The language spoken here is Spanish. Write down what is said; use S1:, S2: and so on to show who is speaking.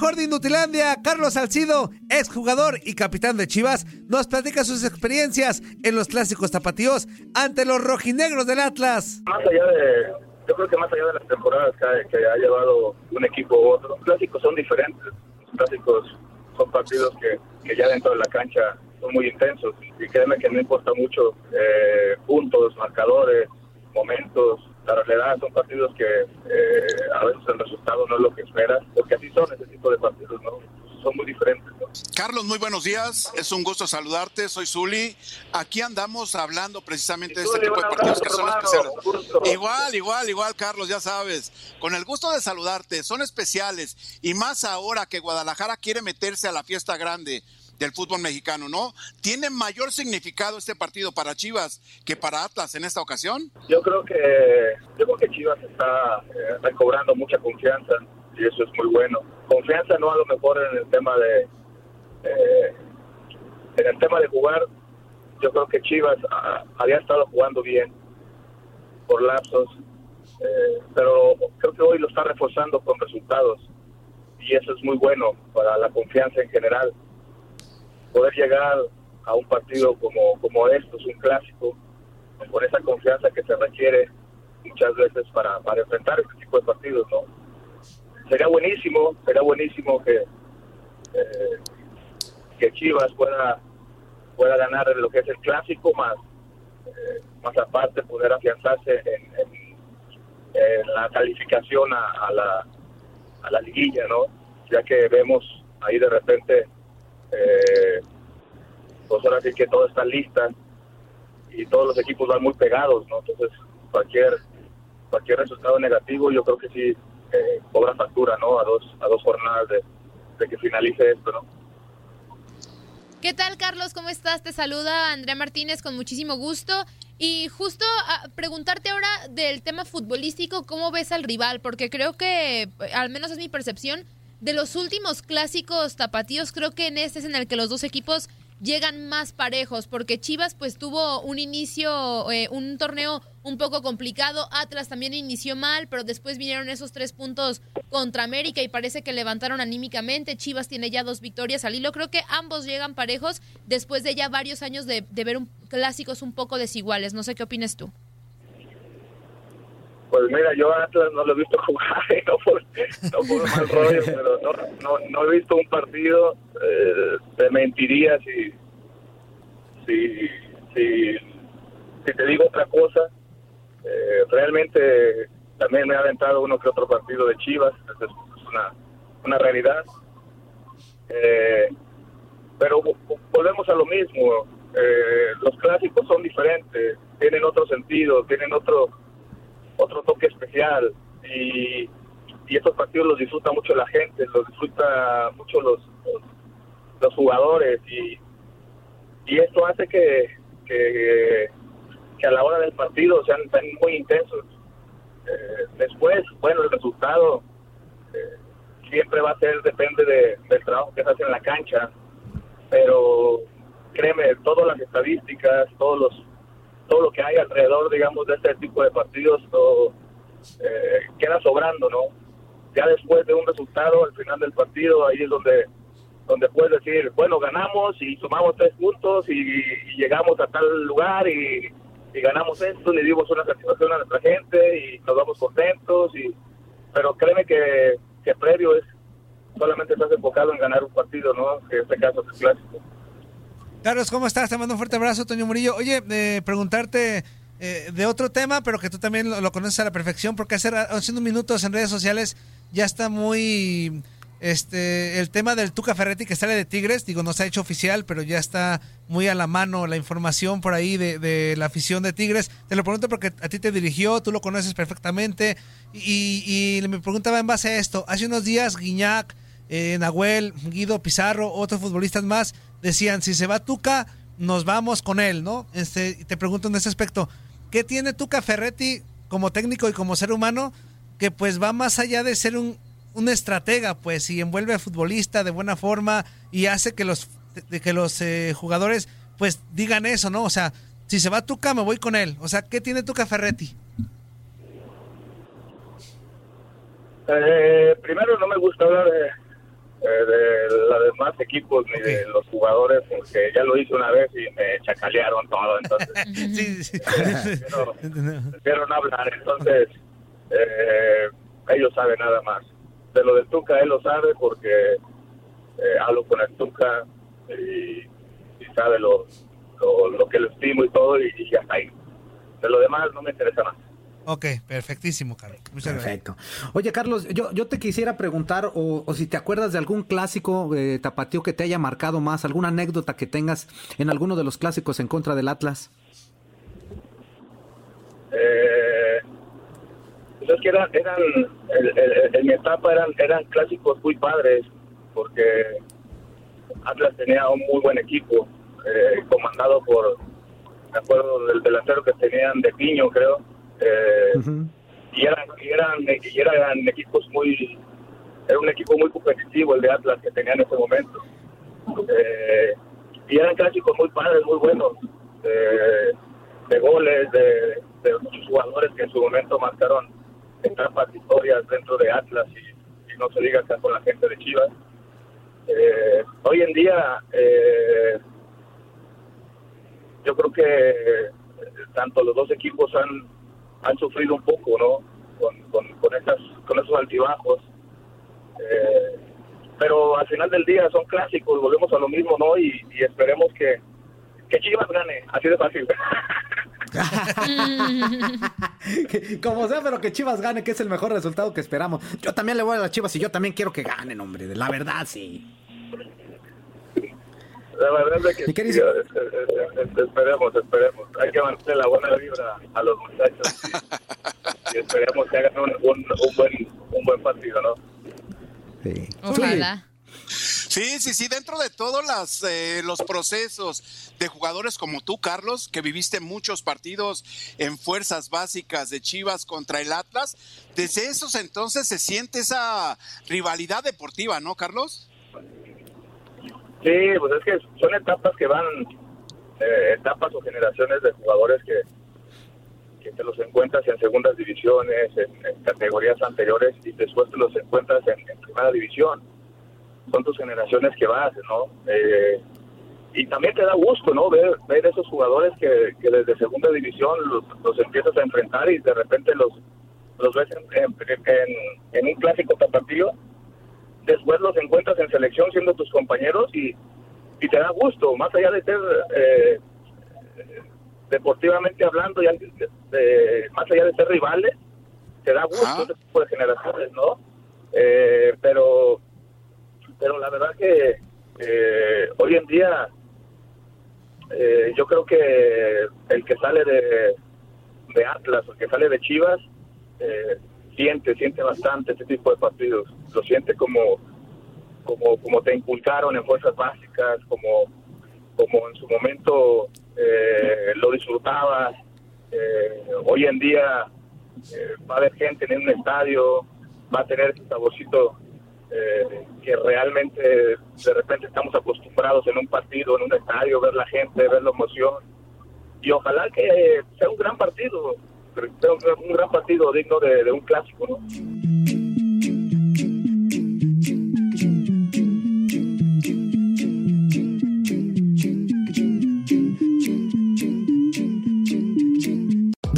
S1: Mejor de Carlos Salcido, exjugador y capitán de Chivas, nos platica sus experiencias en los clásicos tapatíos ante los rojinegros del Atlas.
S2: Más allá de, yo creo que más allá de las temporadas que, ha llevado un equipo u otro, los clásicos son diferentes. Los clásicos son partidos que, ya dentro de la cancha son muy intensos y créeme que no importa mucho eh, puntos, marcadores, momentos, la realidad son partidos que eh, a veces el resultado no es lo que esperas, porque así son tipo de partidos, ¿no? Son muy diferentes.
S3: Carlos, muy buenos días. Es un gusto saludarte. Soy Zuli. Aquí andamos hablando precisamente de este tipo de partidos que son especiales. Igual, igual, igual, Carlos, ya sabes. Con el gusto de saludarte. Son especiales. Y más ahora que Guadalajara quiere meterse a la fiesta grande del fútbol mexicano, ¿no? ¿Tiene mayor significado este partido para Chivas que para Atlas en esta ocasión?
S2: Yo creo que yo creo que Chivas está eh, recobrando mucha confianza y eso es muy bueno. Confianza no a lo mejor en el tema de eh, en el tema de jugar. Yo creo que Chivas había estado jugando bien por lapsos, eh, pero creo que hoy lo está reforzando con resultados y eso es muy bueno para la confianza en general poder llegar a un partido como, como estos, un clásico, con esa confianza que se requiere muchas veces para, para enfrentar este tipo de partidos, ¿no? Sería buenísimo, sería buenísimo que, eh, que Chivas pueda, pueda ganar lo que es el clásico, más, eh, más aparte poder afianzarse en, la calificación a, la, a la liguilla, ¿no? Ya que vemos ahí de repente eh, pues ahora sí que todo está lista y todos los equipos van muy pegados, ¿no? Entonces, cualquier cualquier resultado negativo yo creo que sí eh, cobra factura, ¿no? A dos, a dos jornadas de, de que finalice esto, ¿no?
S4: ¿Qué tal, Carlos? ¿Cómo estás? Te saluda Andrea Martínez con muchísimo gusto. Y justo a preguntarte ahora del tema futbolístico, ¿cómo ves al rival? Porque creo que, al menos es mi percepción, de los últimos clásicos tapatíos, creo que en este es en el que los dos equipos llegan más parejos, porque Chivas pues tuvo un inicio, eh, un torneo un poco complicado, Atlas también inició mal, pero después vinieron esos tres puntos contra América y parece que levantaron anímicamente, Chivas tiene ya dos victorias al hilo, creo que ambos llegan parejos después de ya varios años de, ver un, clásicos un poco desiguales, no sé qué opinas tú.
S2: Pues mira, yo Atlas no lo he visto jugar, no por, no mal rollo, pero no, no, no, he visto un partido, eh, te mentiría si, si, si, si, te digo otra cosa. Eh, realmente también me ha aventado uno que otro partido de Chivas, es una, una realidad. Eh, pero volvemos a lo mismo, eh, los clásicos son diferentes, tienen otro sentido, tienen otro otro toque especial y, y estos partidos los disfruta mucho la gente, los disfruta mucho los, los, jugadores y, y esto hace que, que, a la hora del partido sean, muy intensos. Eh, después, bueno, el resultado eh, siempre va a ser, depende de, del trabajo que se hace en la cancha, pero créeme, todas las estadísticas, todos los todo lo que hay alrededor, digamos, de este tipo de partidos eh, queda sobrando, ¿no? Ya después de un resultado, al final del partido, ahí es donde donde puedes decir, bueno, ganamos y sumamos tres puntos y, llegamos a tal lugar y, ganamos esto, le dimos una satisfacción a nuestra gente y nos vamos contentos, y pero créeme que, que previo es solamente estás enfocado en ganar un partido, ¿no? Que en este caso es el clásico.
S1: Carlos, ¿cómo estás? Te mando un fuerte abrazo, Toño Murillo. Oye, eh, preguntarte eh, de otro tema, pero que tú también lo, conoces a la perfección, porque hace, hace minutos en redes sociales ya está muy este, el tema del Tuca Ferretti que sale de Tigres, digo, no se ha hecho oficial, pero ya está muy a la mano la información por ahí de, la afición de Tigres. Te lo pregunto porque a ti te dirigió, tú lo conoces perfectamente. Y, me preguntaba en base a esto, hace unos días Guiñac, eh, Nahuel, Guido Pizarro, otros futbolistas más, decían, si se va Tuca, nos vamos con él, ¿no? Este, te pregunto en ese aspecto, ¿qué tiene Tuca Ferretti como técnico y como ser humano que pues va más allá de ser un, un estratega, pues, y envuelve a futbolista de buena forma y hace que los, de que los eh, jugadores, pues, digan eso, ¿no? O sea, si se va Tuca, me voy con él. O sea, ¿qué tiene Tuca Ferretti?
S2: Eh, primero, no me gusta hablar de, eh, de los demás equipos ni de los jugadores, porque ya lo hice una vez y me chacalearon todo, entonces. sí, sí. prefiero, no hablar, entonces, ellos saben nada más de lo de Tuca él lo sabe porque eh, hablo con el Tuca y, sabe lo, lo, que lo estimo y todo y, ya está ahí. De lo demás no me interesa más.
S1: Ok, perfectísimo, Carlos.
S5: Muchas Perfecto. Oye, Carlos, yo, yo te quisiera preguntar, o, si te acuerdas de algún clásico eh, tapatío que te haya marcado más, alguna anécdota que tengas en alguno de los clásicos en contra del Atlas.
S2: Eh, pues es que eran, eran en mi etapa eran, eran clásicos muy padres, porque Atlas tenía un muy buen equipo, eh, comandado por, me acuerdo del delantero que tenían de Piño, creo, eh, y, eran, y, eran, y eran equipos muy, era un equipo muy competitivo el de Atlas que tenía en ese momento. Eh, y eran clásicos muy padres, muy buenos, de goles, de, de muchos jugadores que en su momento marcaron etapas historias dentro de Atlas y, no se diga acá con la gente de Chivas. Eh, hoy en día, eh, yo creo que eh, tanto los dos equipos han, han sufrido un poco, ¿no? Con, con, esas, con esos altibajos. pero al final del día son clásicos, volvemos a lo mismo, ¿no? Y, y esperemos que, que Chivas gane, así de fácil.
S5: Como sea, pero que Chivas gane, que es el mejor resultado que esperamos. Yo también le voy a las Chivas y yo también quiero que ganen, hombre. La verdad, sí.
S2: La verdad es que sí, esperemos, esperemos. Hay que mantener la buena vibra a los muchachos y, esperemos que hagan un, un, buen, un buen partido, ¿no?
S4: Sí. Ojalá.
S3: Sí, sí, sí, dentro de todos las, eh, los procesos de jugadores como tú, Carlos, que viviste muchos partidos en fuerzas básicas de Chivas contra el Atlas, desde esos entonces se siente esa rivalidad deportiva, ¿no, Carlos?
S2: Sí, pues es que son etapas que van, eh, etapas o generaciones de jugadores que, que te los encuentras en segundas divisiones, en, categorías anteriores y después te los encuentras en primera división son tus generaciones que vas, ¿no? Eh, y también te da gusto, ¿no? Ver, ver esos jugadores que, que desde segunda división los, empiezas a enfrentar y de repente los, los ves en, en, un clásico tapatío, después los encuentras en selección siendo tus compañeros y, y te da gusto, más allá de ser eh, deportivamente hablando, ya, más allá de ser rivales, te da gusto ese tipo de generaciones, ¿no? Eh, pero pero la verdad que eh, hoy en día eh, yo creo que el que sale de, de Atlas, el que sale de Chivas, eh, siente, siente bastante este tipo de partidos, lo siente como, como, como te inculcaron en fuerzas básicas, como, como en su momento lo disfrutabas. hoy en día va a haber gente en un estadio, va a tener ese saborcito eh, que realmente de repente estamos acostumbrados en un partido, en un estadio, ver la gente, ver la emoción. Y ojalá que sea un gran partido, un gran partido digno de, de un clásico. ¿no?